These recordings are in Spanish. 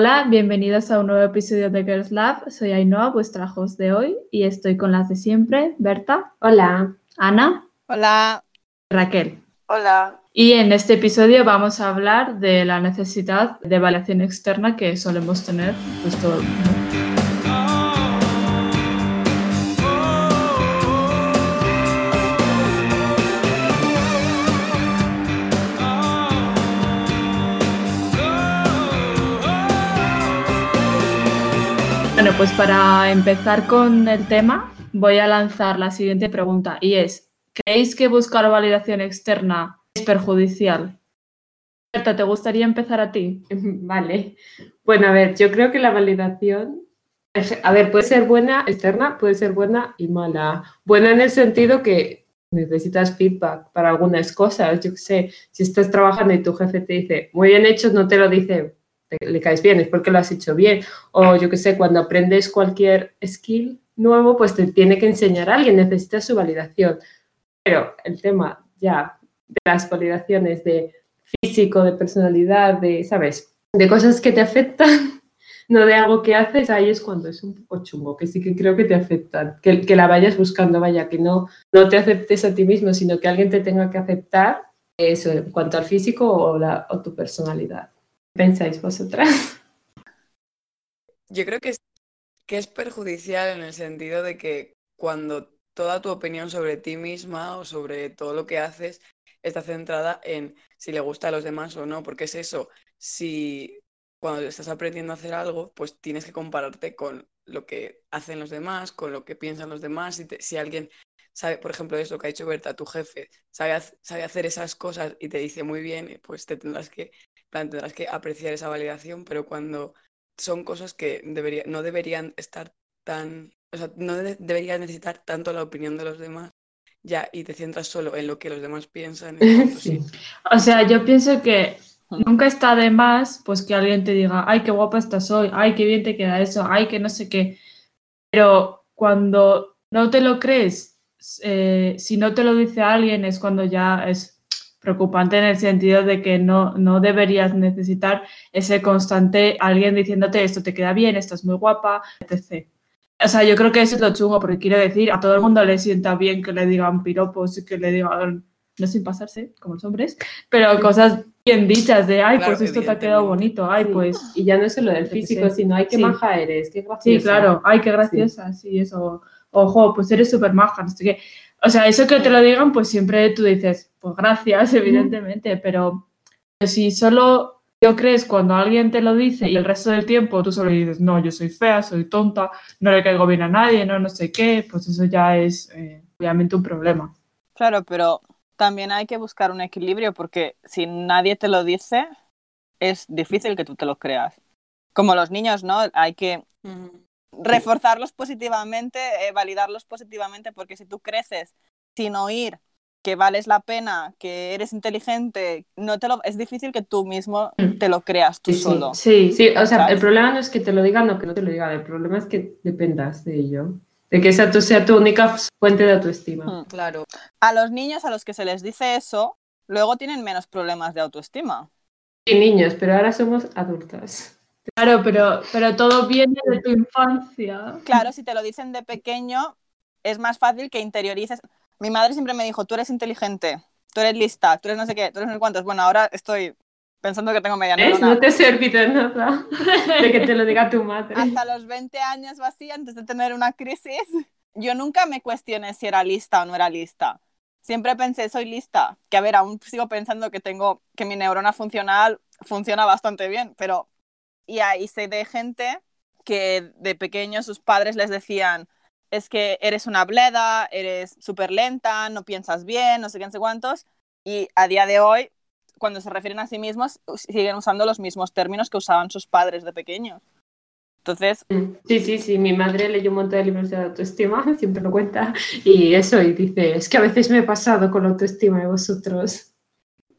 Hola, bienvenidos a un nuevo episodio de Girls Lab. Soy Ainhoa, vuestra host de hoy, y estoy con las de siempre, Berta. Hola. Ana. Hola. Raquel. Hola. Y en este episodio vamos a hablar de la necesidad de evaluación externa que solemos tener pues, todo el mundo. Pues para empezar con el tema, voy a lanzar la siguiente pregunta y es, ¿creéis que buscar validación externa es perjudicial? Berta, ¿te gustaría empezar a ti? Vale. Bueno, a ver, yo creo que la validación, a ver, puede ser buena externa, puede ser buena y mala. Buena en el sentido que necesitas feedback para algunas cosas. Yo sé, si estás trabajando y tu jefe te dice, muy bien hecho, no te lo dice le caes bien, es porque lo has hecho bien. O yo qué sé, cuando aprendes cualquier skill nuevo, pues te tiene que enseñar a alguien, necesitas su validación. Pero el tema ya de las validaciones de físico, de personalidad, de, ¿sabes? De cosas que te afectan, no de algo que haces, ahí es cuando es un poco chungo, que sí que creo que te afectan, que, que la vayas buscando, vaya, que no, no te aceptes a ti mismo, sino que alguien te tenga que aceptar eso en cuanto al físico o, la, o tu personalidad pensáis vosotras? Yo creo que es, que es perjudicial en el sentido de que cuando toda tu opinión sobre ti misma o sobre todo lo que haces está centrada en si le gusta a los demás o no, porque es eso, si cuando estás aprendiendo a hacer algo, pues tienes que compararte con lo que hacen los demás, con lo que piensan los demás, y si alguien sabe, por ejemplo, eso que ha dicho Berta, tu jefe, sabe, sabe hacer esas cosas y te dice muy bien, pues te tendrás que tendrás que apreciar esa validación, pero cuando son cosas que debería, no deberían estar tan, o sea, no deberías necesitar tanto la opinión de los demás, ya, y te centras solo en lo que los demás piensan. O sea, yo pienso que hmm. nunca está de más, pues que alguien te diga, ay, qué guapa estás hoy, ay, qué bien te queda eso, ay, que no sé qué. Pero cuando no te lo crees, eh, si no te lo dice alguien, es cuando ya es preocupante en el sentido de que no, no deberías necesitar ese constante alguien diciéndote esto te queda bien, estás muy guapa, etc. O sea, yo creo que eso es lo chungo, porque quiero decir, a todo el mundo le sienta bien que le digan piropos y que le digan, no sin pasarse, como los hombres, pero cosas bien dichas de, ay, pues esto te ha quedado bonito, ay, pues... Y ya no es solo del físico, sino, ay, qué sí. maja eres, qué graciosa. Sí, claro, ay, qué graciosa, sí, eso. Ojo, pues eres súper maja, no sé qué. O sea, eso que te lo digan, pues siempre tú dices, pues gracias, evidentemente, pero si solo yo crees cuando alguien te lo dice y el resto del tiempo tú solo dices, no, yo soy fea, soy tonta, no le caigo bien a nadie, no, no sé qué, pues eso ya es eh, obviamente un problema. Claro, pero también hay que buscar un equilibrio porque si nadie te lo dice, es difícil que tú te lo creas. Como los niños, ¿no? Hay que reforzarlos positivamente, eh, validarlos positivamente, porque si tú creces sin oír que vales la pena, que eres inteligente, no te lo, es difícil que tú mismo mm. te lo creas tú solo. Sí, sí, o sea, el problema no es que te lo digan o que no te lo digan, el problema es que dependas de ello, de que esa sea tu única fuente de autoestima. Mm. Claro. A los niños a los que se les dice eso, luego tienen menos problemas de autoestima. Sí, niños, pero ahora somos adultas. Claro, pero, pero todo viene de tu infancia. Claro, si te lo dicen de pequeño, es más fácil que interiorices. Mi madre siempre me dijo, tú eres inteligente, tú eres lista, tú eres no sé qué, tú eres no sé cuántos. Bueno, ahora estoy pensando que tengo media neurona. No te serví de nada de que te lo diga tu madre. Hasta los 20 años o así, antes de tener una crisis, yo nunca me cuestioné si era lista o no era lista. Siempre pensé, soy lista. Que a ver, aún sigo pensando que tengo, que mi neurona funcional funciona bastante bien, pero y ahí sé de gente que de pequeños sus padres les decían, es que eres una bleda, eres súper lenta, no piensas bien, no sé qué, no sé cuántos. Y a día de hoy, cuando se refieren a sí mismos, siguen usando los mismos términos que usaban sus padres de pequeños. Entonces... Sí, sí, sí, mi madre leyó un montón de libros de autoestima, siempre lo cuenta, y eso, y dice, es que a veces me he pasado con la autoestima de vosotros.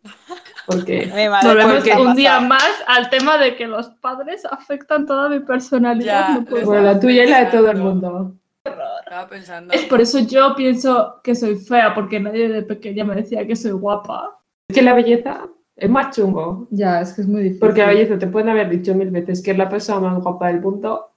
Porque volvemos un día más al tema de que los padres afectan toda mi personalidad. bueno, la tuya y la de todo el mundo. Estaba pensando. Es por eso yo pienso que soy fea, porque nadie de pequeña me decía que soy guapa. Es que la belleza Es más chungo. Ya, es que es muy difícil. Porque la belleza te pueden haber dicho mil veces que es la persona más guapa del mundo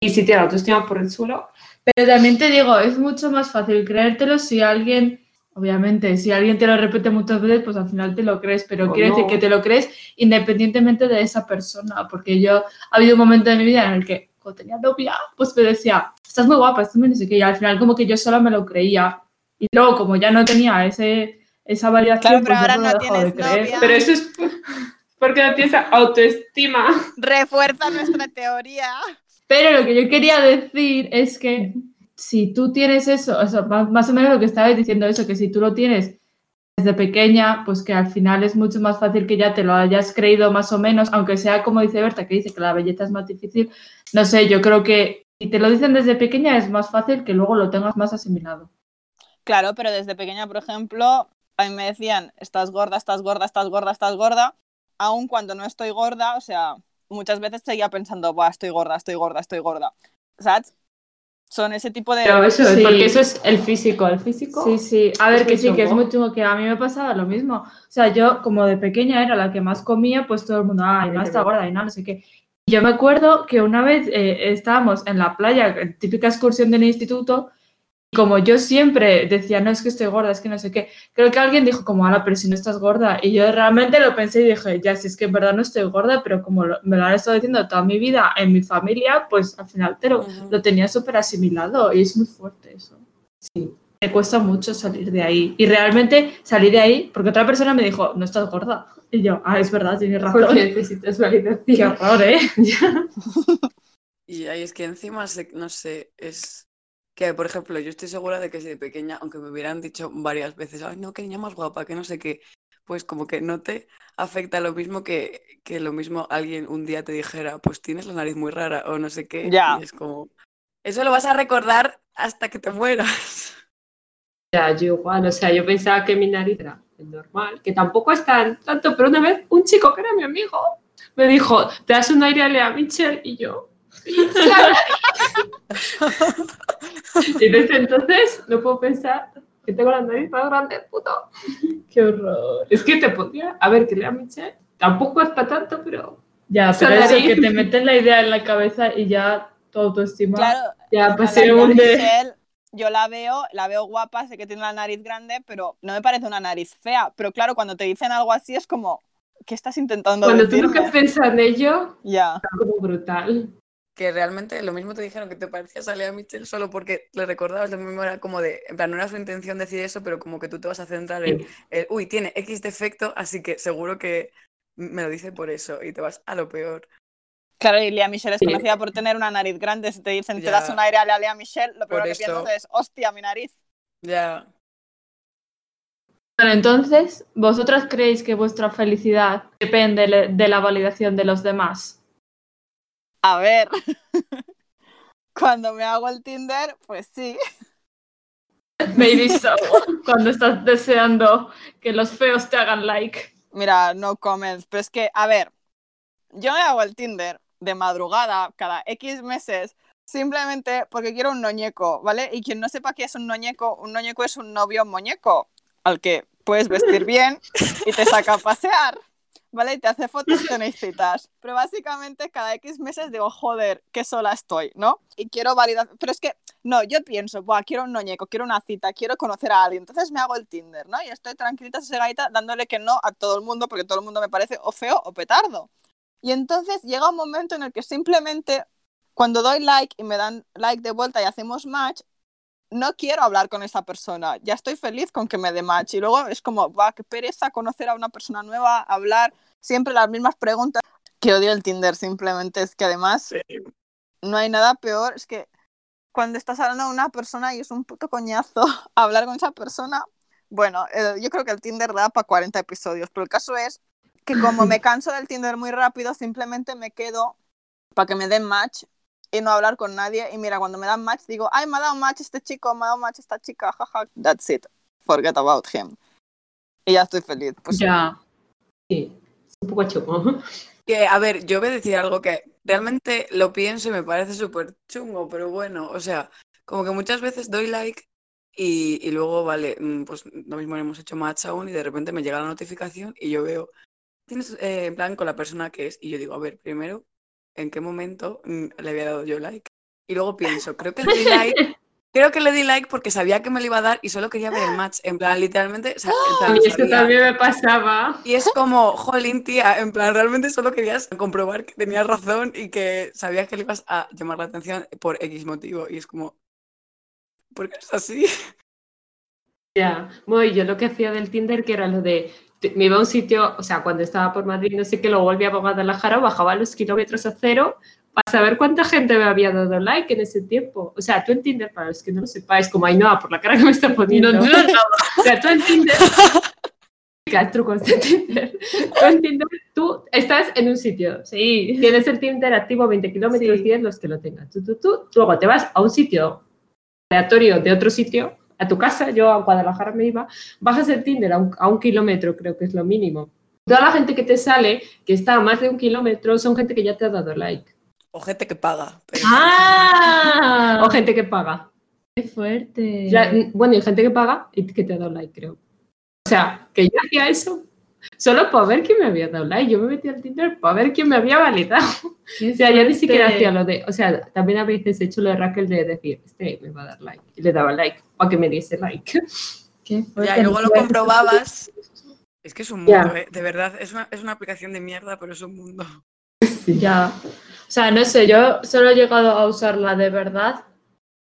y si tiene la autoestima por el suelo, Pero también te digo, es mucho más fácil creértelo si alguien, obviamente, si alguien te lo repite muchas veces, pues al final te lo crees, pero quiere no. decir que te lo crees independientemente de esa persona, porque yo, ha habido un momento de mi vida en el que cuando tenía novia, pues me decía, estás muy guapa, estás muy no sé qué, y al final como que yo sola me lo creía, y luego como ya no tenía ese, esa validación, Claro, pero pues ahora no lo he dejado de tienes creer. novia. pero eso es porque no tienes autoestima. Refuerza nuestra teoría. Pero lo que yo quería decir es que si tú tienes eso, eso más, o menos lo que estabas diciendo, eso, que si tú lo tienes desde pequeña, pues que al final es mucho más fácil que ya te lo hayas creído más o menos, aunque sea como dice Berta, que dice que la belleza es más difícil. No sé, yo creo que si te lo dicen desde pequeña es más fácil que luego lo tengas más asimilado. Claro, pero desde pequeña, por ejemplo, a mí me decían, estás gorda, estás gorda, estás gorda, estás gorda, aun cuando no estoy gorda, o sea, muchas veces seguía pensando, Buah, estoy gorda, estoy gorda, estoy gorda. ¿Sabes? Son ese tipo de... Pero eso es Sí. porque eso es el físico. El físico. Sí, sí. A ver, Es que sí, que es muy chungo, que a mí me pasaba lo mismo. O sea, yo como de pequeña era la que más comía, pues todo el mundo, ay, no está gorda y no, no sé qué. Yo me acuerdo que una vez eh, estábamos en la playa, típica excursión del instituto, como yo siempre decía, no es que estoy gorda, es que no sé qué, creo que alguien dijo como, ala, pero si no estás gorda. Y yo realmente lo pensé y dije, ya, si es que en verdad no estoy gorda, pero como lo- me lo han estado diciendo toda mi vida en mi familia, pues al final te lo, tenía súper asimilado y es muy fuerte eso. Sí. Me cuesta mucho salir de ahí. Y realmente salí de ahí porque otra persona me dijo, no estás gorda. Y yo, ah, es verdad, tienes razón. Porque necesitas Qué validación. horror, ¿eh? Y ahí es que encima, se- no sé, es que, por ejemplo, yo estoy segura de que si de pequeña, aunque me hubieran dicho varias veces, ay, no, que niña más guapa, que no sé qué, pues como que no te afecta lo mismo que, que lo mismo alguien un día te dijera, pues tienes la nariz muy rara o no sé qué. Ya. Y es como, eso lo vas a recordar hasta que te mueras. Ya, yo igual, o sea, yo pensaba que mi nariz era normal, que tampoco es tan tanto, pero una vez un chico que era mi amigo me dijo, te das un aire a Lea Michel y yo. y desde entonces no puedo pensar que tengo la nariz más grande, puto. Qué horror. Es que te podría, a ver, que Lea Michel tampoco es para tanto, pero Ya, pero eso, nariz. que te meten la idea en la cabeza y ya tu autoestima. Claro, ya pues se hunde. Yo la veo, la veo guapa, sé que tiene la nariz grande, pero no me parece una nariz fea. Pero claro, cuando te dicen algo así es como, ¿qué estás intentando Cuando tú decirme? nunca piensas en ello, Ya. es como brutal. Que realmente lo mismo te dijeron que te parecías a Lea Michele solo porque le recordabas, lo mismo era como de, en plan, no era su intención decir eso, pero como que tú te vas a centrar en, el, uy, tiene X defecto, así que seguro que me lo dice por eso y te vas a lo peor. Claro, y Lea Michelle es Sí. conocida por tener una nariz grande. Si te dicen, te Ya. das un aire a la Lea Michelle, lo primero que piensas es, hostia, mi nariz. Ya. Bueno, entonces, ¿vosotras creéis que vuestra felicidad depende de la validación de los demás? A ver. Cuando me hago el Tinder, pues sí. Maybe so. Cuando estás deseando que los feos te hagan like. Mira, no comments. Pero es que, a ver, yo me hago el Tinder de madrugada cada X meses simplemente porque quiero un noñeco, ¿vale? Y quien no sepa qué es un noñeco, un noñeco es un novio muñeco al que puedes vestir bien y te saca a pasear, ¿vale? Y te hace fotos y tenéis citas. Pero básicamente cada X meses digo, joder, qué sola estoy, ¿no? Y quiero validar. Pero es que, no, yo pienso, Buah, quiero un noñeco, quiero una cita, quiero conocer a alguien. Entonces me hago el Tinder, ¿no? Y estoy tranquilita, sosegadita, dándole que no a todo el mundo porque todo el mundo me parece o feo o petardo. Y entonces llega un momento en el que simplemente cuando doy like y me dan like de vuelta y hacemos match, no quiero hablar con esa persona. Ya estoy feliz con que me dé match. Y luego es como, va, qué pereza conocer a una persona nueva, hablar siempre las mismas preguntas. Que odio el Tinder, simplemente es que además no hay nada peor. Es que cuando estás hablando de una persona y es un puto coñazo hablar con esa persona, bueno, eh, yo creo que el Tinder da para 40 episodios, pero el caso es que como me canso del Tinder muy rápido, simplemente me quedo para que me den match y no hablar con nadie. Y mira, cuando me dan match, digo, ay, me ha dado match este chico, me ha dado match esta chica, jaja, that's it. Forget about him. Y ya estoy feliz. Pues Ya. Sí, es un poco chungo. Que, a ver, yo voy a decir algo que realmente lo pienso y me parece súper chungo, pero bueno, o sea, como que muchas veces doy like y, y luego, vale, mm, pues lo mismo hemos hecho match aún y de repente me llega la notificación y yo veo tienes eh, en plan con la persona que es. Y yo digo, a ver, primero, ¿en qué momento mm, le había dado yo like? Y luego pienso, creo que le di like, creo que le di like porque sabía que me lo iba a dar y solo quería ver el match. En plan, literalmente, o sea, en plan, A mí esto sabía. también me pasaba. Y es como, jolín, tía, en plan, realmente solo querías comprobar que tenías razón y que sabías que le ibas a llamar la atención por X motivo. Y es como, ¿por qué es así? Ya, bueno, y yo lo que hacía del Tinder, que era lo de, me iba a un sitio, o sea, cuando estaba por Madrid, no sé qué, luego volvía a Guadalajara, bajaba los kilómetros a cero para saber cuánta gente me había dado like en ese tiempo. O sea, tú en Tinder, para los que no lo sepáis, como Ainhoa, por la cara que me está poniendo. No, no, no. O sea, tú en Tinder, trucos de Tinder. Tú en Tinder, tú estás en un sitio, Sí. tienes el Tinder activo 20 kilómetros, Sí. 10 los que lo tengan. Tú, tú, tú, luego te vas a un sitio aleatorio de otro sitio, a tu casa, yo a Guadalajara me iba, bajas el Tinder a un, a un kilómetro, creo que es lo mínimo. Toda la gente que te sale, que está a más de un kilómetro, son gente que ya te ha dado like. O gente que paga. pero- ¡Ah! O gente que paga. ¡Qué fuerte! Ya, bueno, y gente que paga y que te ha dado like, creo. O sea, que yo hacía eso solo para ver quién me había dado like. Yo me metí al Tinder para ver quién me había validado. Qué O sea, ya ni siquiera hacía lo de. O sea, también a veces he hecho lo de Raquel de decir, este me va a dar like. Y le daba like. O que me diese like. Qué. Ya, y luego lo comprobabas. Es que es un mundo, Ya. ¿eh? de verdad. Es una, es una aplicación de mierda, pero es un mundo. Ya. O sea, no sé, yo solo he llegado a usarla de verdad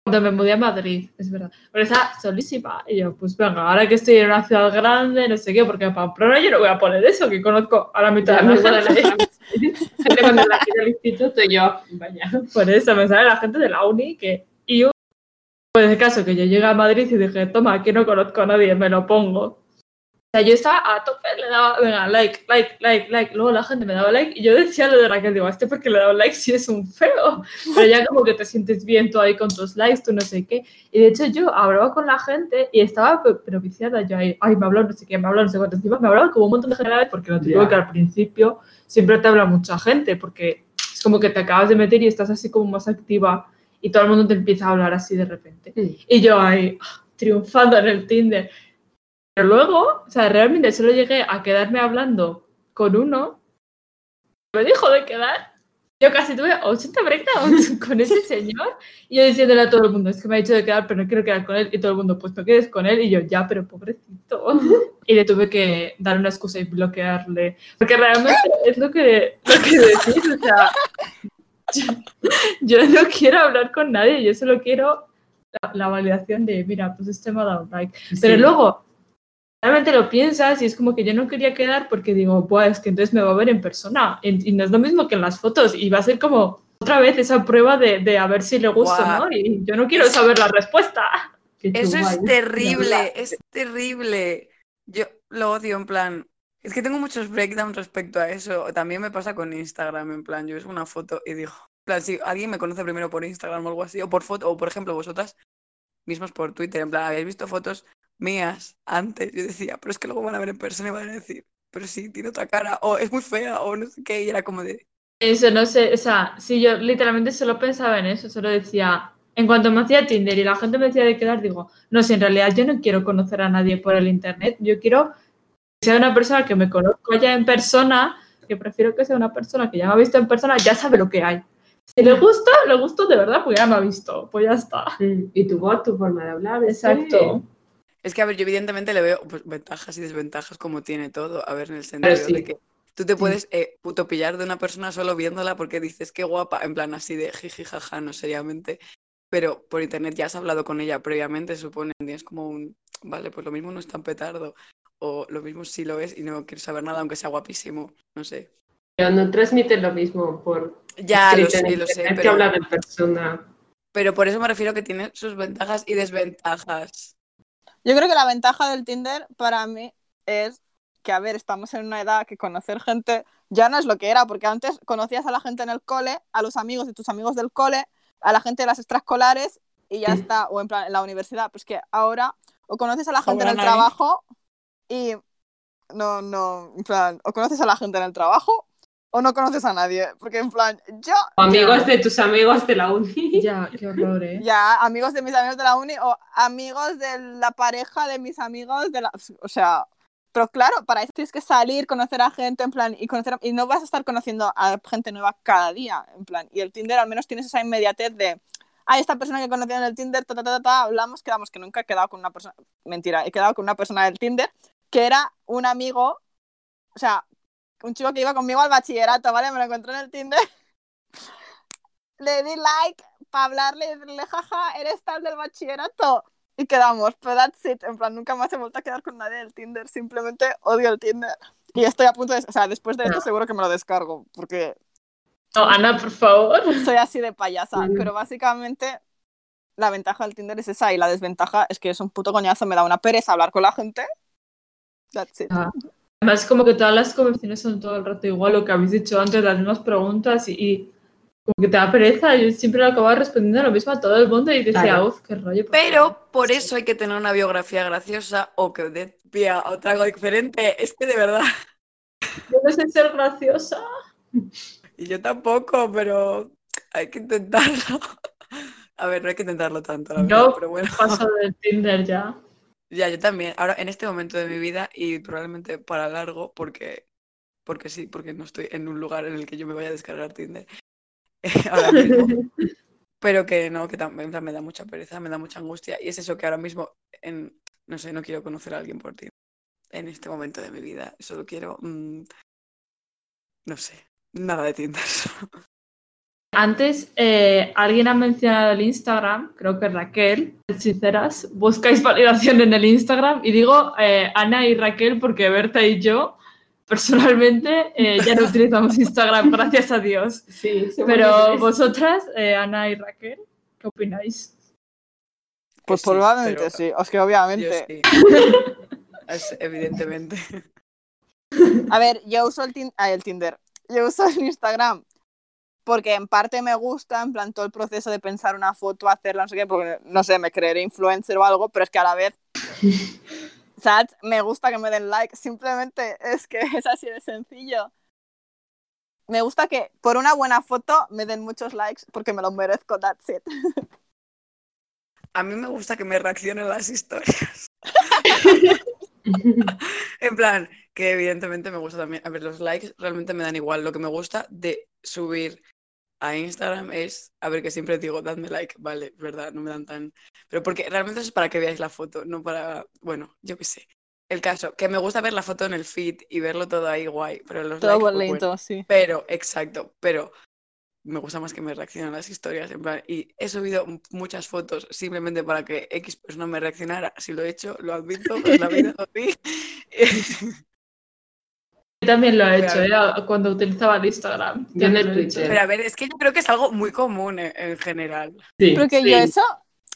cuando me mudé a Madrid, es verdad. Pero está solísima. Y yo, pues venga, ahora que estoy en una ciudad grande, no sé qué, porque en Pamplona yo no voy a poner eso, que conozco a la mitad Ya de la gente. gente cuando la quiero al instituto y yo, vaya. Por eso me sale la gente de la uni que. Y yo, pues el caso que yo llegué a Madrid y dije, toma, aquí no conozco a nadie, me lo pongo. Sea, yo estaba a tope, le daba, venga, like, like, like, like. Luego la gente me daba like y yo decía lo de Raquel, digo, este porque le dado like si es un feo. Pero ya como que te sientes bien tú ahí con tus likes, tú no sé qué. Y de hecho yo hablaba con la gente y estaba pe- pero viciada yo ahí, ay, me habló no sé qué, me habló no sé cuánto. Encima me hablaban como un montón de vez porque lo digo Ya. que al principio siempre te habla mucha gente porque es como que te acabas de meter y estás así como más activa y todo el mundo te empieza a hablar así de repente. Y yo ahí, ah, triunfando en el Tinder. Pero luego, o sea, realmente solo llegué a quedarme hablando con uno. Me dijo de quedar. Yo casi tuve 80 breakdowns con ese señor. Y yo diciéndole a todo el mundo, es que me ha dicho de quedar, pero no quiero quedar con él. Y todo el mundo, pues no quedes con él. Y yo, ya, pero pobrecito. Y le tuve que dar una excusa y bloquearle. Porque realmente es lo que, lo que decís, o sea, yo, yo no quiero hablar con nadie, yo solo quiero la, la validación de, mira, pues este me ha dado un like. Pero Sí. luego, realmente lo piensas y es como que yo no quería quedar porque digo, pues es que entonces me va a ver en persona. Y, no es lo mismo que en las fotos. Y va a ser como otra vez esa prueba de, de a ver si le gusta, Guau. ¿no? Y yo no quiero saber la respuesta. Eso es ¿eh? terrible, es terrible. Yo lo odio, en plan. Es que tengo muchos breakdowns respecto a eso. También me pasa con Instagram, en plan, yo subo una foto y digo, en plan, si alguien me conoce primero por Instagram o algo así, o por foto, o por ejemplo, vosotras mismos por Twitter, en plan, habéis visto fotos mías antes. Yo decía, pero es que luego van a ver en persona y van a decir, pero sí, tiene otra cara, o es muy fea, o no sé qué, y era como de. Eso, no sé, o sea, si yo literalmente solo pensaba en eso, solo decía, en cuanto me hacía Tinder y la gente me decía de quedar, digo, no sé, en realidad yo no quiero conocer a nadie por el internet, yo quiero que sea una persona que me conozca ya en persona, que prefiero que sea una persona que ya me ha visto en persona, ya sabe lo que hay. Si le gusta, le gusta de verdad, pues ya me ha visto, pues ya está. Mm, Y tu voz, tu forma de hablar. Exacto. Es que, a ver, yo evidentemente le veo pues, ventajas y desventajas como tiene todo. A ver, en el sentido sí. de que tú te puedes eh, puto pillar de una persona solo viéndola porque dices qué guapa, en plan así de jiji jaja, no seriamente. Pero por internet ya has hablado con ella previamente, supone, y es como un, vale, pues lo mismo no es tan petardo. O lo mismo sí lo es y no quiero saber nada, aunque sea guapísimo. No sé. Pero no transmiten lo mismo por Ya, lo sé, lo sé, que pero, hablar en persona. pero por eso me refiero que tiene sus ventajas y desventajas. Yo creo que la ventaja del Tinder para mí es que, a ver, estamos en una edad que conocer gente ya no es lo que era, porque antes conocías a la gente en el cole, a los amigos de tus amigos del cole, a la gente de las extraescolares y ya está, o en plan en la universidad. Pues que ahora o conoces a la gente en el nadie. trabajo y no, no, en plan, o conoces a la gente en el trabajo o no conoces a nadie, porque en plan, yo O amigos Ya. de tus amigos de la uni. Ya, qué horror, ¿eh? ya amigos de mis amigos de la uni o amigos de la pareja de mis amigos de la, o sea, Pero claro, para eso tienes que salir, conocer a gente, en plan, y, conocer, y no vas a estar conociendo a gente nueva cada día, en plan. Y el Tinder al menos tienes esa inmediatez de, ah, esta persona que conocí en el Tinder, ta, ta, ta, ta, hablamos, quedamos, que nunca he quedado con una persona, mentira, he quedado con una persona del Tinder, que era un amigo, o sea, un chico que iba conmigo al bachillerato, ¿vale? Me lo encontré en el Tinder. Le di like para hablarle y decirle, jaja, eres tal del bachillerato. Y quedamos, pero that's it. En plan, nunca más he vuelto a quedar con nadie del Tinder. Simplemente odio el Tinder. Y estoy a punto de. O sea, después de esto, No. seguro que me lo descargo. Porque No, Ana, por favor. soy así de payasa. Mm. Pero básicamente, la ventaja del Tinder es esa. Y la desventaja es que es un puto coñazo. Me da una pereza hablar con la gente. That's it. Ah. Además, como que todas las conversaciones son todo el rato igual, lo que habéis dicho antes, las mismas preguntas y, y como que te da pereza. Yo siempre acababa respondiendo lo mismo a todo el mundo y decía, Claro. uff, qué rollo. por Pero favor". por eso hay que tener una biografía graciosa o que dé pie a otra algo diferente. Es que de verdad. Yo no sé ser graciosa. Y yo tampoco, pero hay que intentarlo. A ver, no hay que intentarlo tanto, la verdad, Yo pero bueno. paso del Tinder ya. Ya, yo también. Ahora, en este momento de mi vida y probablemente para largo, porque, porque sí, porque no estoy en un lugar en el que yo me vaya a descargar Tinder ahora mismo. Pero que no, que también me da mucha pereza, me da mucha angustia. Y es eso que ahora mismo, en, no sé, no quiero conocer a alguien por ti. En este momento de mi vida, solo quiero, mm, no sé, nada de Tinder. Antes, eh, alguien ha mencionado el Instagram, creo que Raquel, sinceras, buscáis validación en el Instagram y digo eh, Ana y Raquel porque Berta y yo personalmente eh, ya no utilizamos Instagram, gracias a Dios. Sí, Pero vosotras, eh, Ana y Raquel, ¿qué opináis? Pues sí, probablemente pero sí. Es que yo obviamente. sí. Es evidentemente. A ver, yo uso el, tin- ah, el Tinder. Yo uso el Instagram porque en parte me gusta, en plan, todo el proceso de pensar una foto, hacerla, no sé qué, porque, no sé, me creeré influencer o algo, pero es que a la vez, ¿sabes? Me gusta que me den like, simplemente es que es así de sencillo. Me gusta que por una buena foto me den muchos likes porque me lo merezco, that's it. A mí me gusta que me reaccionen las historias. En plan, que evidentemente me gusta también. A ver, los likes realmente me dan igual. Lo que me gusta de subir a Instagram es, a ver, que siempre digo, dadme like, vale, verdad, no me dan tan. Pero porque realmente es para que veáis la foto, no para. Bueno, yo qué sé. El caso, que me gusta ver la foto en el feed y verlo todo ahí guay, pero los Todo likes, pues, bonito, bueno. sí. Pero, exacto, pero me gusta más que me reaccionen las historias, en plan, y he subido muchas fotos simplemente para que X persona me reaccionara. Si lo he hecho, lo admito, pues la vida así. También lo he hecho. ¿eh? cuando utilizaba el Instagram. Yo me el lo he hecho. Twitter. Pero a ver, es que yo creo que es algo muy común en, en general. Sí. Porque Sí. yo eso,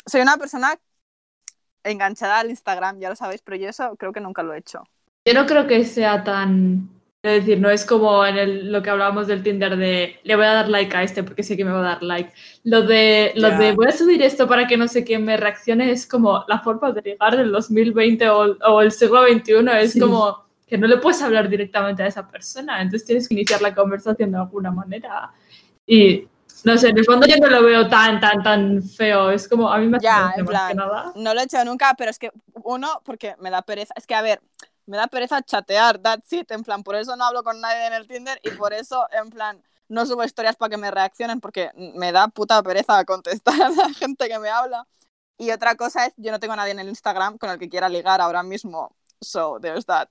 soy una persona enganchada al Instagram, ya lo sabéis, pero yo eso creo que nunca lo he hecho. Yo no creo que sea tan. Es decir, no es como en el- lo que hablábamos del Tinder de le voy a dar like a este porque sé que me va a dar like. Lo de, lo Ya. de voy a subir esto para que no sé quién me reaccione es como la forma de ligar del 2020 o, o el siglo XXI. Es Sí. como que no le puedes hablar directamente a esa persona. Entonces tienes que iniciar la conversación de alguna manera. Y no sé, en el fondo yo no lo veo tan, tan, tan feo. Es como a mí me Ya, en más plan, que nada. No lo he hecho nunca, pero es que uno, porque me da pereza. Es que, a ver, me da pereza chatear, that's it. En plan, por eso no hablo con nadie en el Tinder y por eso, en plan, no subo historias para que me reaccionen porque me da puta pereza contestar a la gente que me habla. Y otra cosa es, yo no tengo a nadie en el Instagram con el que quiera ligar ahora mismo. So, there's that.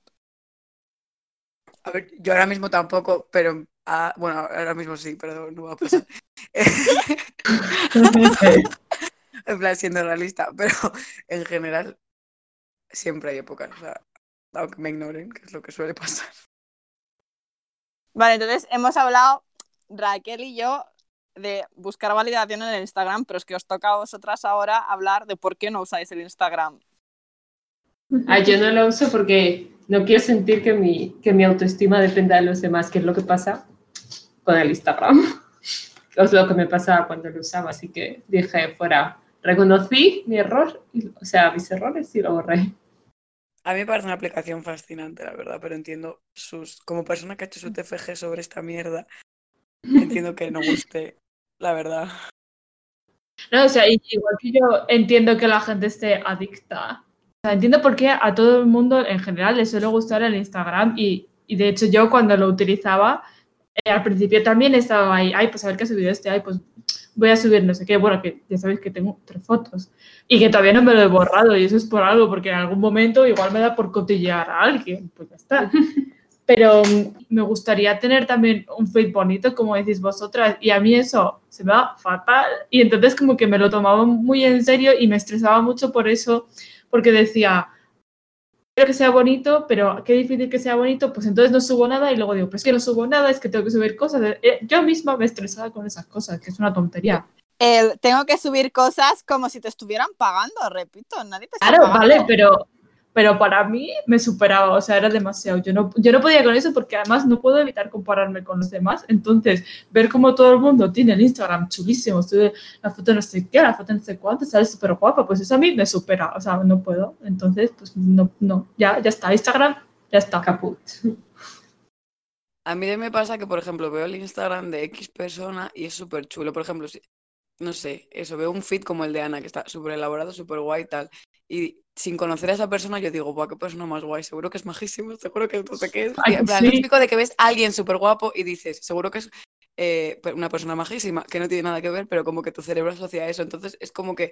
Yo ahora mismo tampoco, pero ah, bueno, ahora mismo sí, pero no va a pasar. en plan, siendo realista, pero en general siempre hay épocas, o sea, aunque me ignoren, que es lo que suele pasar. Vale, entonces hemos hablado, Raquel y yo, de buscar validación en el Instagram, pero es que os toca a vosotras ahora hablar de por qué no usáis el Instagram. Ah, yo no lo uso porque no quiero sentir que mi, que mi autoestima dependa de los demás, que es lo que pasa con el Instagram. Es lo que me pasaba cuando lo usaba, así que dije fuera, reconocí mi error, y- o sea, mis errores y lo borré. A mí me parece una aplicación fascinante, la verdad, pero entiendo sus. Como persona que ha hecho su TFG sobre esta mierda, entiendo que no guste, la verdad. No, o sea, igual que yo entiendo que la gente esté adicta O sea, entiendo por qué a todo el mundo en general le suele gustar el Instagram y, y de hecho yo cuando lo utilizaba, eh, al principio también estaba ahí, ay, pues a ver qué ha subido este, ay, pues voy a subir no sé qué, bueno, que ya sabéis que tengo tres fotos y que todavía no me lo he borrado y eso es por algo, porque en algún momento igual me da por cotillear a alguien, pues ya está. Pero mm, me gustaría tener también un feed bonito, como decís vosotras, y a mí eso se me va fatal. Y entonces como que me lo tomaba muy en serio y me estresaba mucho por eso, porque decía, quiero que sea bonito, pero qué difícil que sea bonito, pues entonces no subo nada y luego digo, pues que no subo nada, es que tengo que subir cosas. Eh, Yo misma me estresaba con esas cosas, que es una tontería. El, tengo que subir cosas como si te estuvieran pagando, repito, nadie te está Claro, pagando. vale, pero, pero para mí me superaba, o sea, era demasiado. Yo no, yo no podía con eso porque además no puedo evitar compararme con los demás. Entonces, ver cómo todo el mundo tiene el Instagram chulísimo, sube la foto no sé qué, la foto no sé cuánto, sale súper guapa, pues eso a mí me supera, o sea, no puedo. Entonces, pues no, no, ya, ya está, Instagram, ya está. Caput. A mí me pasa que, por ejemplo, veo el Instagram de X persona y es súper chulo. Por ejemplo, si- no sé, eso, veo un feed como el de Ana, que está súper elaborado, súper guay y tal. Y sin conocer a esa persona, yo digo, guau, qué persona más guay, seguro que es majísimo, seguro que no sé qué es. Ay, Y en plan, sí. lo típico de que ves a alguien súper guapo y dices, seguro que es eh, una persona majísima, que no tiene nada que ver, pero como que tu cerebro asocia eso. Entonces es como que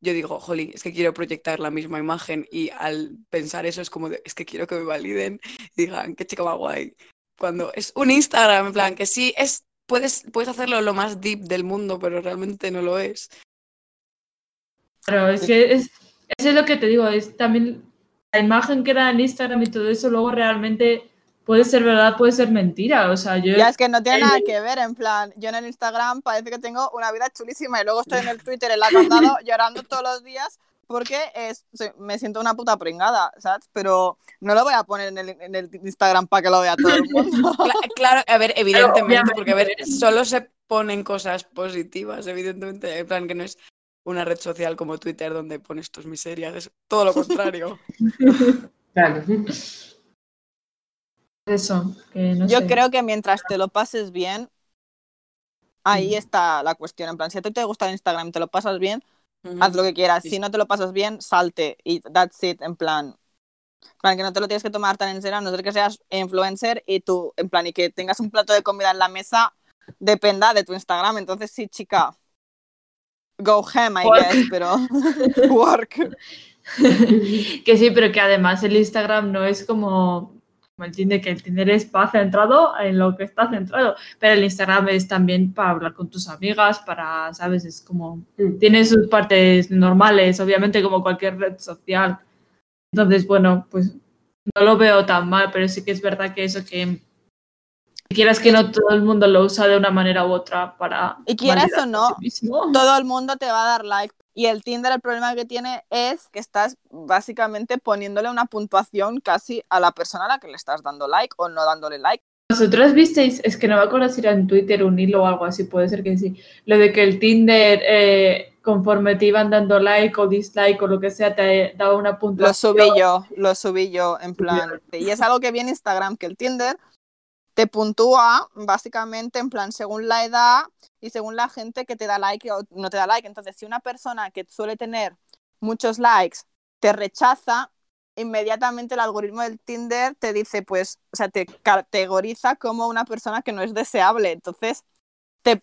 yo digo, jolín, es que quiero proyectar la misma imagen y al pensar eso es como de, es que quiero que me validen y digan, qué chica más guay. Cuando es un Instagram, en plan, que sí, es, puedes, puedes hacerlo lo más deep del mundo, pero realmente no lo es. Pero es que es, eso es lo que te digo, es también la imagen que da en Instagram y todo eso, luego realmente puede ser verdad, puede ser mentira. O sea, yo. Ya es que no tiene nada que ver, en plan, yo en el Instagram parece que tengo una vida chulísima y luego estoy en el Twitter en la candado llorando todos los días porque es, se- me siento una puta pringada, ¿sabes? Pero no lo voy a poner en el, en el Instagram para que lo vea todo el mundo. Cla- claro, a ver, evidentemente, porque a ver, solo se ponen cosas positivas, evidentemente, en plan que no es una red social como Twitter donde pones tus miserias, es todo lo contrario. Claro. Eso, que no Yo sé. creo que mientras te lo pases bien, ahí está la cuestión. En plan, si a ti te gusta el Instagram y te lo pasas bien, haz lo que quieras. Sí, Si no te lo pasas bien, salte y that's it, en plan. En plan, que no te lo tienes que tomar tan en serio, a no ser que seas influencer y tú, en plan, y que tengas un plato de comida en la mesa, dependa de tu Instagram. Entonces, sí, chica, go ham, I Work. guess, pero work. que sí, pero que además el Instagram no es como, como el Tinder, que el Tinder es para centrado en lo que está centrado, pero el Instagram es también para hablar con tus amigas, para, ¿sabes? Es como, Mm. tiene sus partes normales, obviamente como cualquier red social. Entonces, bueno, pues no lo veo tan mal, pero sí que es verdad que eso que si quieras que no todo el mundo lo usa de una manera u otra para Y quieras o no, sí. Todo el mundo te va a dar like. Y el Tinder, el problema que tiene es que estás básicamente poniéndole una puntuación casi a la persona a la que le estás dando like o no dándole like. ¿Vosotros visteis? Es que no me acuerdo si era en Twitter un hilo o algo así, puede ser que sí. Lo de que el Tinder, eh, conforme te iban dando like o dislike o lo que sea, te daba una Lo puntuación. subí yo, lo subí yo en plan. Y es algo que viene Instagram, que el Tinder te puntúa básicamente en plan según la edad y según la gente que te da like o no te da like. Entonces, si una persona que suele tener muchos likes te rechaza, inmediatamente el algoritmo del Tinder te dice, pues, o sea, te categoriza como una persona que no es deseable. Entonces, te,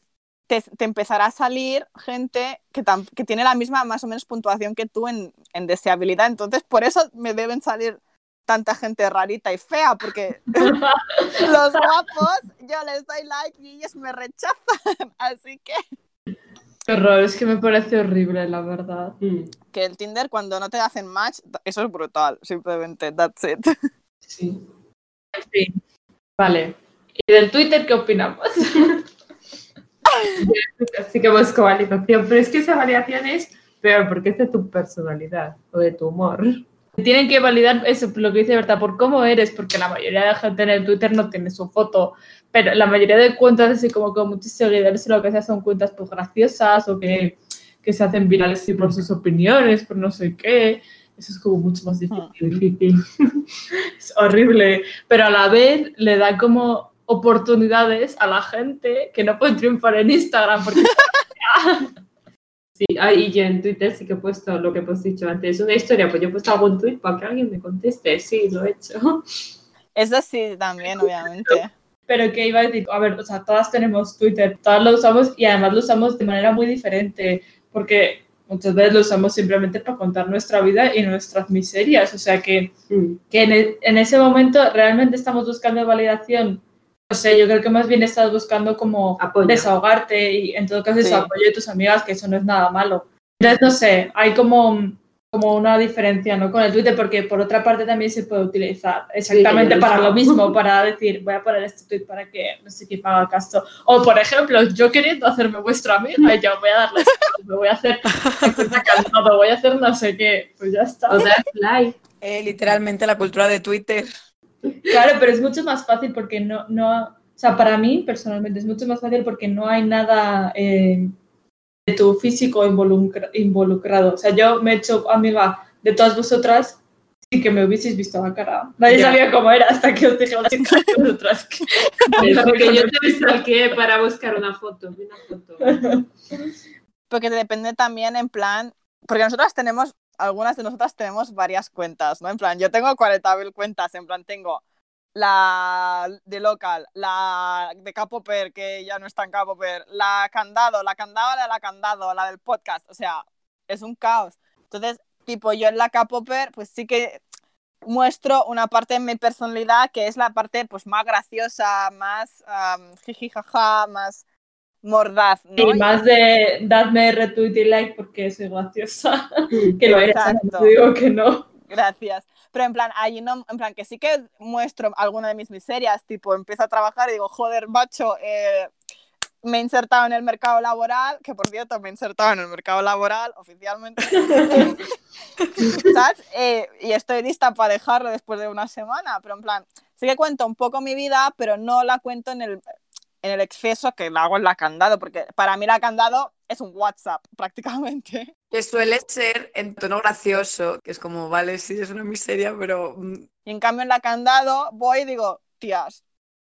te, empezará a salir gente que, que tiene la misma más o menos puntuación que tú en, en deseabilidad. Entonces, por eso me deben salir tanta gente rarita y fea, porque los guapos yo les doy like y ellos me rechazan. Así que Qué horror, es que me parece horrible, la verdad. Mm. que el Tinder cuando no te hacen match, eso es brutal, simplemente, that's it. Sí. En fin. Vale. ¿Y del Twitter qué opinamos? Así que busco validación, pero es que esa validación es peor porque es de tu personalidad o de tu humor. Tienen que validar eso, lo que dice Berta, por cómo eres, porque la mayoría de gente en el Twitter no tiene su foto, pero la mayoría de cuentas así como con muchos seguidores o lo que sea son cuentas pues graciosas o que, que se hacen virales sí, por sus opiniones, por no sé qué. Eso es como mucho más difícil. Difícil. Es horrible, pero a la vez le da como oportunidades a la gente que no puede triunfar en Instagram porque Sí, ah, y yo en Twitter sí que he puesto lo que hemos dicho antes, una historia, pues yo he puesto algún tweet para que alguien me conteste, sí, lo he hecho. Eso sí, también, obviamente. Pero que iba a decir, a ver, o sea, todas tenemos Twitter, todas lo usamos y además lo usamos de manera muy diferente, porque muchas veces lo usamos simplemente para contar nuestra vida y nuestras miserias, o sea que, Mm. que en, e- en ese momento realmente estamos buscando validación. No sé, yo creo que más bien estás buscando como Apoyo. desahogarte y en todo caso Sí. apoyo de tus amigas, que eso no es nada malo. Entonces, no sé, hay como, como una diferencia ¿no? con el Twitter, porque por otra parte también se puede utilizar exactamente lo para lo mismo, para decir, voy a poner este tweet para que no sé quién haga caso. O, por ejemplo, yo queriendo hacerme vuestra amiga, y yo voy a darle, me voy a hacer, me voy a hacer no sé qué, pues ya está. O like. Eh, literalmente la cultura de Twitter. Claro, pero es mucho más fácil porque no, no, o sea, para mí personalmente es mucho más fácil porque no hay nada eh, de tu físico involucra- involucrado. O sea, yo me he hecho amiga de todas vosotras sin que me hubieseis visto la cara. Nadie Ya. sabía cómo era hasta que os dije de vosotras. porque yo te stalkeé para buscar una foto, una foto. Porque depende también en plan, porque nosotras tenemos, algunas de nosotras tenemos varias cuentas, ¿no? En plan, yo tengo 40.000 cuentas, en plan, tengo la de local, la de Capoper, que ya no está en Capoper, la candado, la candado, la de la candado, la del podcast, o sea, es un caos. Entonces, tipo, yo en la Capoper, pues sí que muestro una parte de mi personalidad que es la parte pues más graciosa, más um, jiji jaja, más mordaz, ¿no? Y más de dadme retweet y like porque soy graciosa. Que lo eres, no digo que no. Gracias. Pero en plan, allí no, en plan que sí que muestro alguna de mis miserias, tipo, empiezo a trabajar y digo, joder, macho, eh, me he insertado en el mercado laboral, que por cierto, me he insertado en el mercado laboral oficialmente, ¿sabes? Eh, y estoy lista para dejarlo después de una semana, pero en plan, sí que cuento un poco mi vida, pero no la cuento en el, en el exceso que la hago en la candado, porque para mí la candado es un WhatsApp, prácticamente. Que suele ser en tono gracioso, que es como, vale, sí, es una miseria, pero mm, Y en cambio en la candado voy y digo, tías,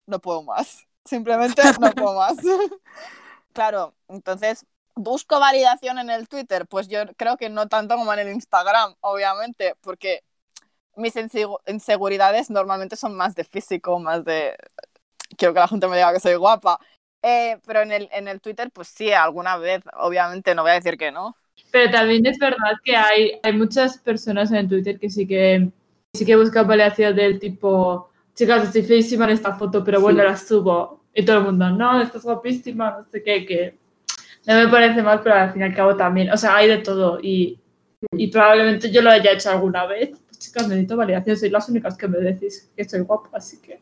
no puedo más. Simplemente no puedo más. claro, entonces, ¿busco validación en el Twitter? Pues yo creo que no tanto como en el Instagram, obviamente, porque mis insegu- inseguridades normalmente son más de físico, más de... Quiero que la gente me diga que soy guapa. Eh, pero en el, en el Twitter, pues sí, alguna vez, obviamente, no voy a decir que no. Pero también es verdad que hay, hay muchas personas en Twitter que sí que, sí que buscan validación del tipo, chicas, estoy feísima en esta foto, pero bueno, Sí. la subo. Y todo el mundo, no, estás guapísima, no sé qué, que no me parece mal, pero al fin y al cabo también, o sea, hay de todo y, y probablemente yo lo haya hecho alguna vez. Chicas, necesito validación, sois las únicas que me decís que estoy guapa, así que...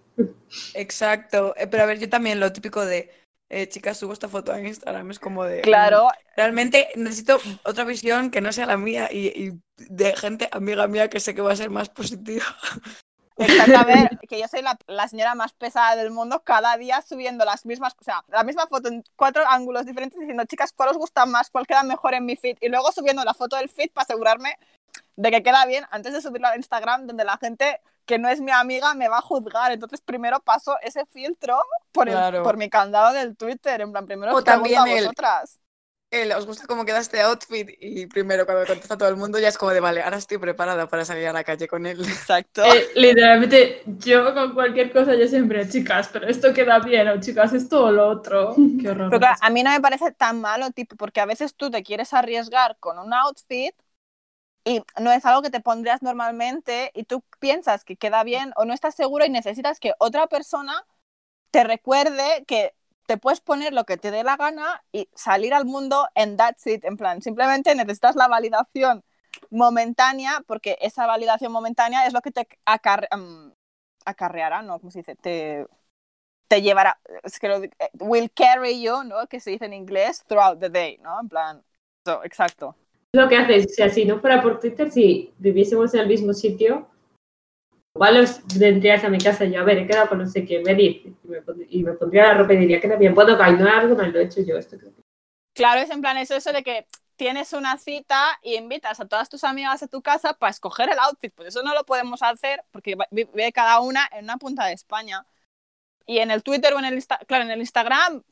exacto. Eh, pero a ver, yo también lo típico de, eh, chicas, subo esta foto a Instagram, es como de... mm, Claro, Realmente necesito otra visión que no sea la mía y, y de gente amiga mía que sé que va a ser más positiva. Exacto, a ver, que yo soy la, la señora más pesada del mundo, cada día subiendo las mismas, o sea, la misma foto en cuatro ángulos diferentes diciendo, chicas, ¿cuál os gusta más? ¿Cuál queda mejor en mi feed? Y luego subiendo la foto del feed para asegurarme de que queda bien antes de subirlo a Instagram, donde la gente que no es mi amiga me va a juzgar. Entonces, primero paso ese filtro por, el- Claro. por mi candado del Twitter. En plan, primero O os también a el- vosotras. El, ¿Os gusta cómo queda este outfit? Y primero cuando contesta todo el mundo ya es como de, vale, ahora estoy preparada para salir a la calle con él. Exacto. Eh, literalmente, yo con cualquier cosa, yo siempre, chicas, pero esto queda bien, o chicas, esto o lo otro. Qué horror. Pero claro, a mí no me parece tan malo, tipo, porque a veces tú te quieres arriesgar con un outfit y no es algo que te pondrías normalmente y tú piensas que queda bien o no estás seguro y necesitas que otra persona te recuerde que te puedes poner lo que te dé la gana y salir al mundo en that's it, en plan, simplemente necesitas la validación momentánea porque esa validación momentánea es lo que te mm, acarreará, ¿no? ¿Cómo se dice? Te, te llevará, es que lo, eh, will carry you, ¿no? Que se dice en inglés, throughout the day, ¿no? En plan, so, exacto. Lo que haces, o sea, si no fuera por Twitter, si viviésemos en el mismo sitio, igual os vendrías a mi casa y yo, a ver, he quedado con no sé qué, venid, y me, y me pondría la ropa y diría, queda bien, puedo no algo, me lo he hecho yo, esto creo que- Claro, es en plan eso, eso de que tienes una cita y invitas a todas tus amigas a tu casa para escoger el outfit. Pues eso no lo podemos hacer porque vive cada una en una punta de España. Y en el Twitter o en el claro, en el Instagram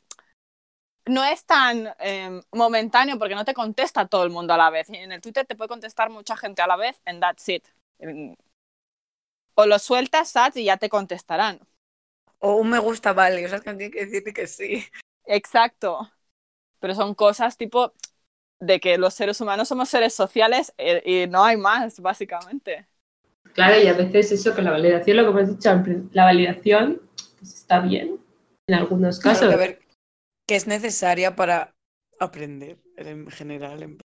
no es tan eh, momentáneo porque no te contesta todo el mundo a la vez. En el Twitter te puede contestar mucha gente a la vez and that's it. Mm. O lo sueltas, Sats, y ya te contestarán. O un me gusta vale, o sea, que tiene que decirte que sí. Exacto. Pero son cosas tipo de que los seres humanos somos seres sociales eh, y no hay más, básicamente. Claro, y a veces eso que la validación, lo que hemos dicho, la validación pues está bien en algunos casos. Claro, que a ver, que es necesaria para aprender en general. en-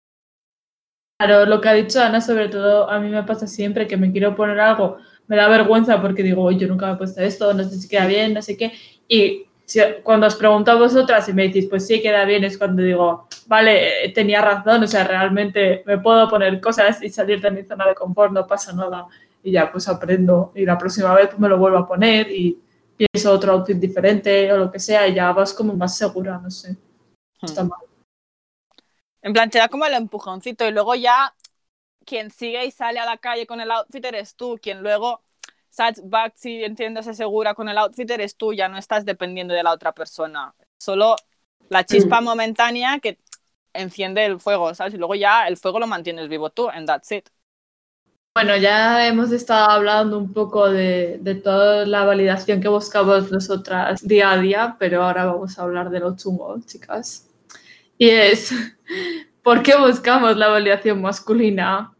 Claro, lo que ha dicho Ana, sobre todo, a mí me pasa siempre que me quiero poner algo, me da vergüenza porque digo, "Uy, yo nunca me he puesto esto, no sé si queda bien, no sé qué. Y cuando os pregunto a vosotras y me decís, pues sí, queda bien, es cuando digo, vale, eh, tenía razón, o sea, realmente me puedo poner cosas y salir de mi zona de confort, no pasa nada. Y ya, pues aprendo. Y la próxima vez me lo vuelvo a poner y pienso otro outfit diferente o lo que sea y ya vas como más segura, no sé. Está mal. En plan, te da como el empujoncito y luego ya quien sigue y sale a la calle con el outfit eres tú, quien luego sats back si entiendes segura con el outfit eres tú, ya no estás dependiendo de la otra persona. Solo la chispa momentánea que enciende el fuego, ¿sabes? Y luego ya el fuego lo mantienes vivo tú, and that's it. Bueno, ya hemos estado hablando un poco de, toda la validación que buscamos nosotras día a día, pero ahora vamos a hablar de lo chungo, chicas. Y es, ¿por qué buscamos la validación masculina?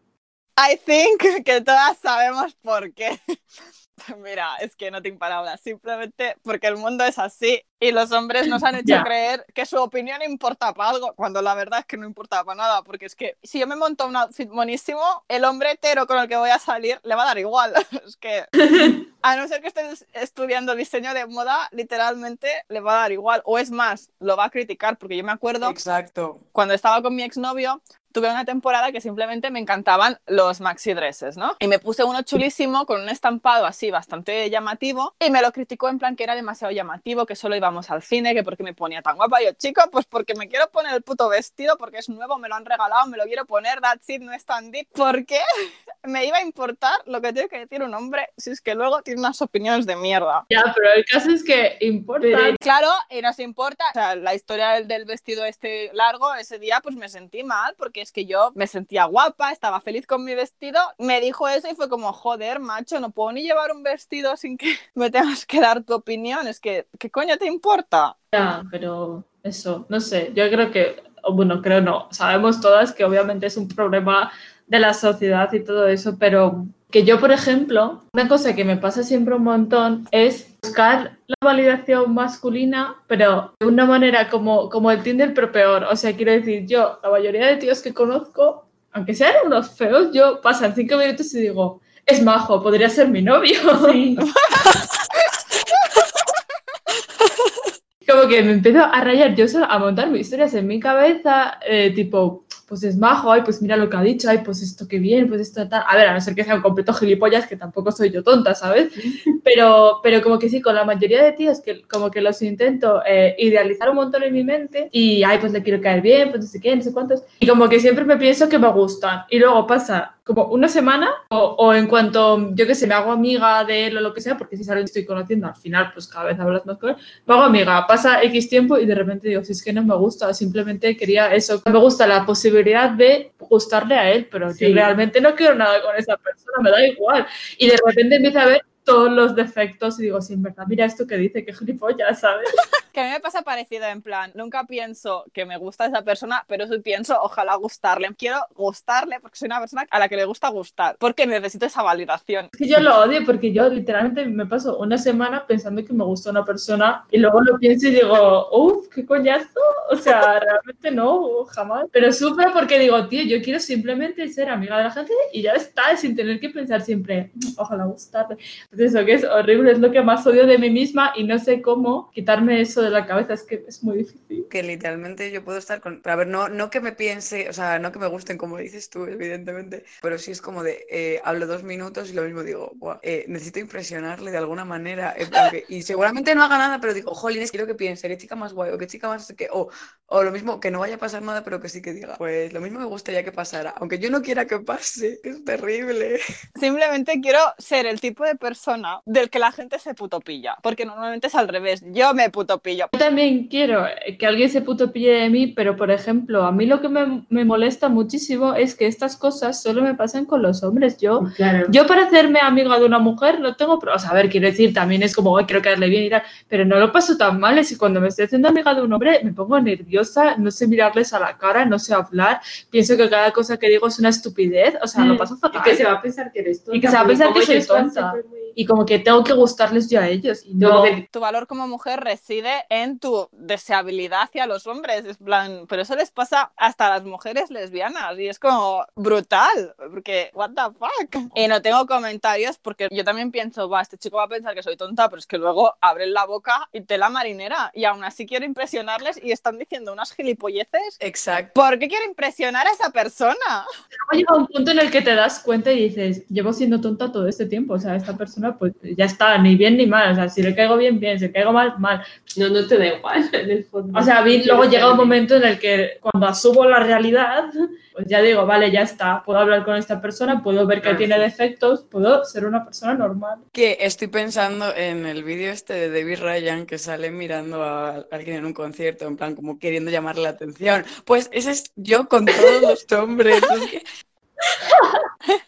I think que todas sabemos por qué. Mira, es que no tengo palabras, simplemente porque el mundo es así y los hombres nos han hecho Ya. creer que su opinión importa para algo, cuando la verdad es que no importa para nada, porque es que si yo me monto un outfit buenísimo, el hombre hetero con el que voy a salir le va a dar igual. Es que, a no ser que estés estudiando diseño de moda, literalmente le va a dar igual, o es más, lo va a criticar, porque yo me acuerdo Exacto. cuando estaba con mi exnovio, tuve una temporada que simplemente me encantaban los maxi dresses, ¿no? Y me puse uno chulísimo con un estampado así bastante llamativo y me lo criticó en plan que era demasiado llamativo, que solo íbamos al cine, que por qué me ponía tan guapa. Yo, chico, pues porque me quiero poner el puto vestido, porque es nuevo, me lo han regalado, me lo quiero poner, that's it, no es tan deep. ¿Por qué me iba a importar lo que tiene que decir un hombre si es que luego tiene unas opiniones de mierda? Ya, pero el caso es que importa. Claro, y nos importa. O sea, la historia del vestido este largo, ese día, pues me sentí mal, porque es que yo me sentía guapa, estaba feliz con mi vestido. Me dijo eso y fue como, joder, macho, no puedo ni llevar un vestido sin que me tengas que dar tu opinión. Es que, ¿qué coño te importa? Ya, pero eso, no sé, yo creo que, bueno, creo no, sabemos todas que obviamente es un problema de la sociedad y todo eso, pero que yo, por ejemplo, una cosa que me pasa siempre un montón es buscar la validación masculina, pero de una manera como, como el Tinder, pero peor. O sea, quiero decir, yo, la mayoría de tíos que conozco, aunque sean unos feos, yo pasan cinco minutos y digo, es majo, podría ser mi novio. como que me empiezo a rayar yo solo, a montar mis historias en mi cabeza, eh, tipo, pues es majo, ay, pues mira lo que ha dicho, ay, pues esto qué bien, pues esto tal. A ver, a no ser que sea un completo gilipollas, que tampoco soy yo tonta, ¿sabes? Pero, pero como que sí, con la mayoría de tíos, que como que los intento eh, idealizar un montón en mi mente y, ay, pues le quiero caer bien, pues no sé qué, no sé cuántos. Y como que siempre me pienso que me gustan. Y luego pasa como una semana o, o en cuanto, yo qué sé, me hago amiga de él o lo que sea, porque si es alguien que estoy conociendo, al final, pues cada vez hablas más con él, me hago amiga, pasa X tiempo y de repente digo, si es que no me gusta, simplemente quería eso, me gusta la posibilidad de gustarle a él, pero Sí. yo realmente no quiero nada con esa persona, me da igual. Y de repente empiezo a ver todos los defectos y digo, sí, en verdad, mira esto que dice, que gilipollas, ¿sabes? Que a mí me pasa parecido, en plan, nunca pienso que me gusta esa persona, pero sí pienso, ojalá gustarle. Quiero gustarle porque soy una persona a la que le gusta gustar, porque necesito esa validación. Es que yo lo odio porque yo literalmente me paso una semana pensando que me gusta una persona y luego lo pienso y digo, uff, qué coñazo. O sea, realmente no, jamás. Pero sufro porque digo, tío, yo quiero simplemente ser amiga de la gente y ya está, sin tener que pensar siempre, "Mm, ojalá gustarle. Eso que es horrible, es lo que más odio de mí misma y no sé cómo quitarme eso de la cabeza, es que es muy difícil. Que literalmente yo puedo estar con... Pero a ver, no, no que me piense, o sea, no que me gusten como dices tú, evidentemente, pero sí es como de, eh, hablo dos minutos y lo mismo digo, "Buah, eh, necesito impresionarle de alguna manera. en plan que- y seguramente no haga nada, pero digo, jolines, quiero que piense, qué chica más guay, o qué chica más... Que, o, O lo mismo, que no vaya a pasar nada, pero que sí que diga, pues lo mismo me gustaría que pasara, aunque yo no quiera que pase, que es terrible. Simplemente quiero ser el tipo de persona del que la gente se puto pilla, porque normalmente es al revés, yo me puto pillo. Yo también quiero que alguien se puto pille de mí, pero por ejemplo, a mí lo que me, me molesta muchísimo es que estas cosas solo me pasan con los hombres. Yo, Claro. yo para hacerme amiga de una mujer no tengo... pro- O sea, a ver, quiero decir, también es como, "Ay, quiero caerle bien y tal, pero no lo paso tan mal. Es que cuando me estoy haciendo amiga de un hombre me pongo nerviosa, no sé mirarles a la cara, no sé hablar, pienso que cada cosa que digo es una estupidez, o sea, lo Mm. paso Y fatal. que se va a pensar que eres tonta. Y que se va a pensar que soy tonta. Y como que tengo que gustarles yo a ellos. Y no, Como que- Tu valor como mujer reside en tu deseabilidad hacia los hombres. Es plan, pero eso les pasa hasta a las mujeres lesbianas y es como brutal, porque what the fuck. Y no tengo comentarios porque yo también pienso, va, este chico va a pensar que soy tonta, pero es que luego abren la boca y tela marinera y aún así quiero impresionarles y están diciendo unas gilipolleces. Exacto. ¿Por qué quiero impresionar a esa persona? Llega un punto en el que te das cuenta y dices, llevo siendo tonta todo este tiempo, o sea, esta persona pues ya está, ni bien ni mal, o sea, si le caigo bien, bien, si le caigo mal, mal. No, no te da igual en el fondo. O sea, a mí luego llega un momento en el que cuando asumo la realidad, pues ya digo, vale, ya está, puedo hablar con esta persona, puedo ver que Ah, tiene sí. defectos, puedo ser una persona normal. Que estoy pensando en el vídeo este de David Ryan que sale mirando a alguien en un concierto, en plan como queriendo llamarle la atención. Pues ese es yo con todos los hombres. es que-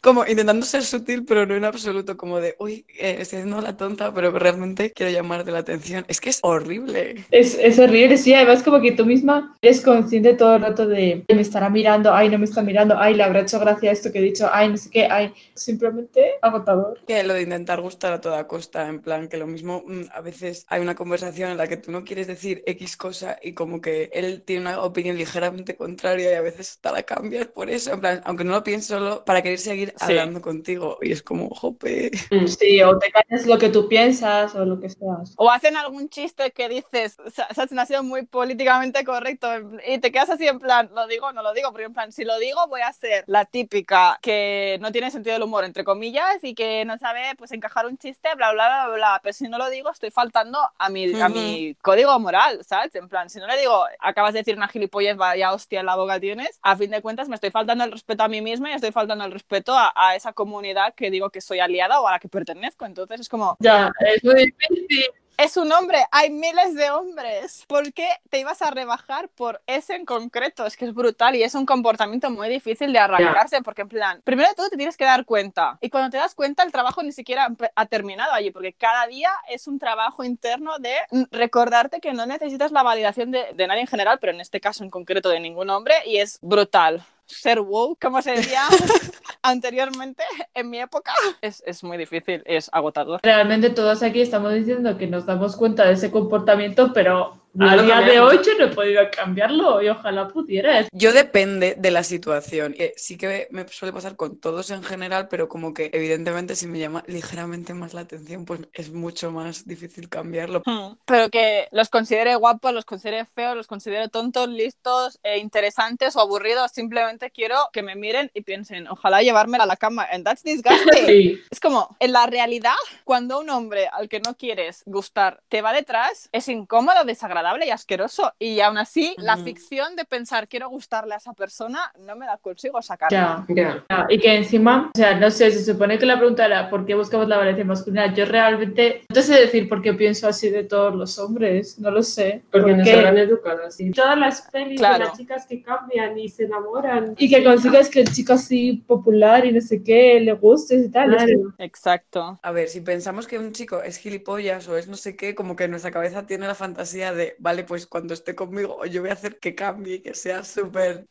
Como intentando ser sutil, pero no en absoluto, como de, uy, eh, estoy haciendo la tonta, pero realmente quiero llamarte la atención. Es que es horrible. Es, es horrible, sí, además como que tú misma eres consciente todo el rato de, "Ay, me estará mirando, ay, no me está mirando, ay, le habrá hecho gracia esto que he dicho, ay, no sé qué, ay, simplemente agotador. Que lo de intentar gustar a toda costa, en plan que lo mismo mm, a veces hay una conversación en la que tú no quieres decir X cosa y como que él tiene una opinión ligeramente contraria y a veces hasta la cambias por eso, en plan, aunque no lo pienses solo para querer seguir Sí. hablando contigo y es como, jope. Mm. Sí, o te callas lo que tú piensas o lo que seas. O hacen algún chiste que dices, o sea, ha sido muy políticamente correcto y te quedas así en plan, lo digo o no lo digo, porque en plan, si lo digo voy a ser la típica que no tiene sentido del humor, entre comillas, y que no sabe pues encajar un chiste, bla, bla, bla, bla, pero si no lo digo estoy faltando a mi, a Ujú. mi código moral, ¿sabes? En plan, si no le digo, acabas de decir una gilipollez, vaya hostia en la boca tienes, a fin de cuentas me estoy faltando el respeto a mí misma y estoy faltando el respeto a, a esa comunidad que digo que soy aliada o a la que pertenezco, entonces es como, Ya, es muy difícil. es un hombre, hay miles de hombres. ¿Por qué te ibas a rebajar por ese en concreto? Es que es brutal y es un comportamiento muy difícil de arrancarse porque en plan, primero de todo te tienes que dar cuenta y cuando te das cuenta el trabajo ni siquiera ha- terminado allí porque cada día es un trabajo interno de recordarte que no necesitas la validación de, de nadie en general, pero en este caso en concreto de ningún hombre y es brutal. Ser woke, como se decía anteriormente en mi época, es, es muy difícil, es agotador. Realmente todos aquí estamos diciendo que nos damos cuenta de ese comportamiento, pero No a lo día de hoy yo no he podido cambiarlo y ojalá pudiera. Yo depende de la situación. sí que me suele pasar con todos en general, pero como que evidentemente si me llama ligeramente más la atención, pues es mucho más difícil cambiarlo. Hmm. Pero que los considere guapos, los considere feos, los considere tontos, listos, eh, interesantes o aburridos. Simplemente quiero que me miren y piensen, ojalá llevármela a la cama. And that's disgusting. Sí. Es como, en la realidad, cuando un hombre al que no quieres gustar te va detrás, es incómodo, desagradable y asqueroso. Y aún así, la ficción de pensar quiero gustarle a esa persona, no me la consigo sacar. Ya. Ya. Ah, Y que encima, o sea, no sé, se supone que la pregunta era ¿por qué buscamos la valencia masculina? Yo realmente no te sé decir por qué pienso así de todos los hombres, no lo sé. Porque nos Porque- habrán educado así. Todas las pelis Claro. de las chicas que cambian y se enamoran. Y que consigas que el chico así popular y no sé qué le guste y tal. es que- Claro. Exacto. A ver, si pensamos que un chico es gilipollas o es no sé qué, como que en nuestra cabeza tiene la fantasía de, vale, pues cuando esté conmigo yo voy a hacer que cambie, que sea súper...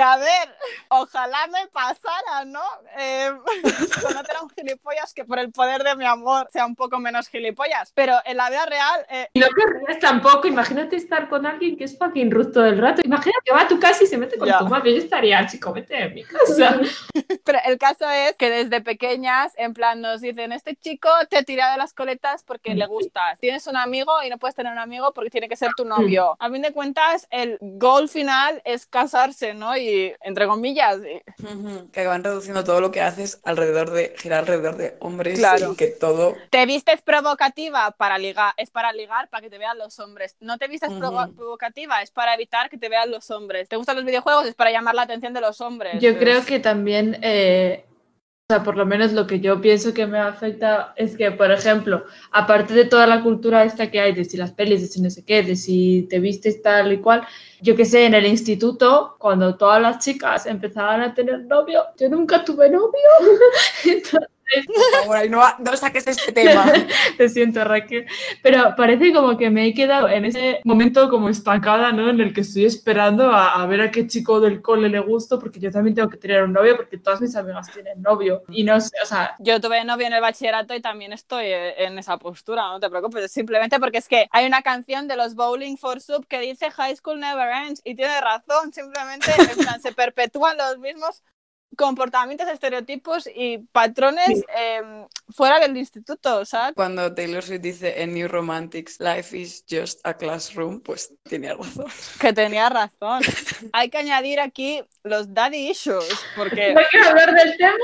Que a ver, ojalá me pasara, ¿no? Eh, conocer a un gilipollas que por el poder de mi amor sea un poco menos gilipollas. Pero en la vida real, eh, Y no querrías tampoco, imagínate estar con alguien que es fucking ruth todo el rato. Imagínate que va a tu casa y se mete con Ya. tu madre. Yo estaría, chico, vete de mi casa. pero el caso es que desde pequeñas, en plan, nos dicen, este chico te tira de las coletas porque le gustas. Tienes un amigo y no puedes tener un amigo porque tiene que ser tu novio. A fin de cuentas, el goal final es casarse, ¿no? Y entre comillas, Que acaban reduciendo todo lo que haces alrededor de, girar alrededor de hombres Claro. y que todo... te vistes provocativa para ligar, es para ligar para que te vean los hombres. No te vistes provo- provocativa, es para evitar que te vean los hombres. ¿Te gustan los videojuegos? Es para llamar la atención de los hombres. Yo creo que también, eh, o sea, por lo menos lo que yo pienso que me afecta es que, por ejemplo, aparte de toda la cultura esta que hay, de si las pelis, de si no sé qué, de si te vistes tal y cual, yo que sé, en el instituto, cuando todas las chicas empezaban a tener novio, yo nunca tuve novio. Entonces, Por favor, ahí no, no saques este tema. te siento, Raquel. Pero parece como que me he quedado en ese momento como estancada, ¿no? En el que estoy esperando a, a ver a qué chico del cole le gusto, porque yo también tengo que tener un novio, porque todas mis amigas tienen novio. Y no sé, o sea, Yo tuve novio en el bachillerato y también estoy eh, en esa postura, no te preocupes, es simplemente porque es que hay una canción de los Bowling for Soup que dice High School Never Ends y tiene razón, simplemente en plan, se perpetúan los mismos comportamientos, estereotipos y patrones eh, fuera del instituto, ¿sabes? Cuando Taylor Swift dice en New Romantics, life is just a classroom, pues tiene razón. Que tenía razón. Hay que añadir aquí los daddy issues, porque no quiero hablar del tema.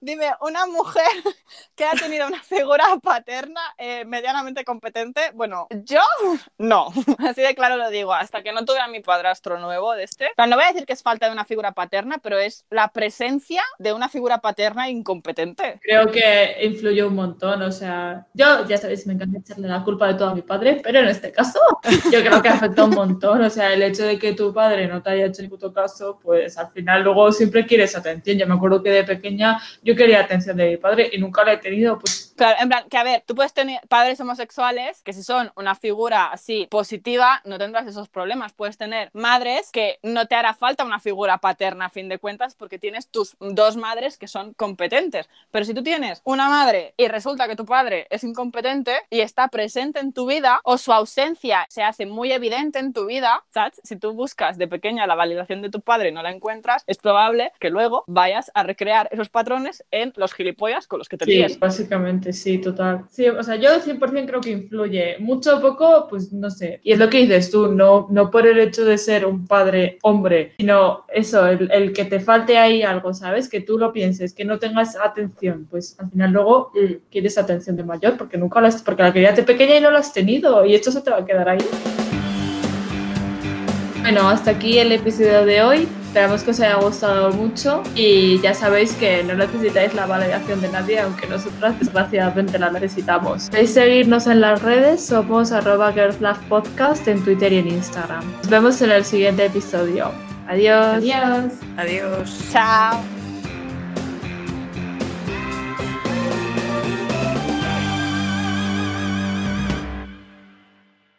Dime, una mujer que ha tenido una figura paterna eh, medianamente competente, bueno, yo no, así de claro lo digo, hasta que no tuve a mi padrastro nuevo de este. O sea, no voy a decir que es falta de una figura paterna, pero es la presencia de una figura paterna incompetente. Creo que influyó un montón, o sea, yo ya sabéis, me encanta echarle la culpa de todo a mi padre, pero en este caso yo creo que afecta un montón, o sea, el hecho de que tu padre no te haya hecho ni puto caso, pues al final luego siempre quieres atención. Yo me acuerdo que de pequeña yo quería atención de mi padre y nunca la he tenido, pues Claro, en plan, que a ver, tú puedes tener padres homosexuales que si son una figura así positiva, no tendrás esos problemas. Puedes tener madres que no te hará falta una figura paterna a fin de cuentas porque tienes tus dos madres que son competentes. Pero si tú tienes una madre y resulta que tu padre es incompetente y está presente en tu vida o su ausencia se hace muy evidente en tu vida, ¿sabes? Si tú buscas de pequeña la validación de tu padre y no la encuentras, es probable que luego vayas a recrear esos patrones en los gilipollas con los que te sí, básicamente sí, total. Sí, o sea, yo 100% creo que influye, mucho o poco, pues no sé. Y es lo que dices tú, no, no por el hecho de ser un padre hombre, sino eso, el, el que te falte ahí algo, ¿sabes? Que tú lo pienses, que no tengas atención, pues al final luego Mm. quieres atención de mayor porque nunca la has, porque la querías de pequeña y no la has tenido y esto se te va a quedar ahí. Bueno, hasta aquí el episodio de hoy. Esperamos que os haya gustado mucho y ya sabéis que no necesitáis la validación de nadie, aunque nosotras desgraciadamente la necesitamos. Podéis seguirnos en las redes, somos arroba Girls Love Podcast en Twitter y en Instagram. Nos vemos en el siguiente episodio. Adiós. Adiós. Adiós. Chao.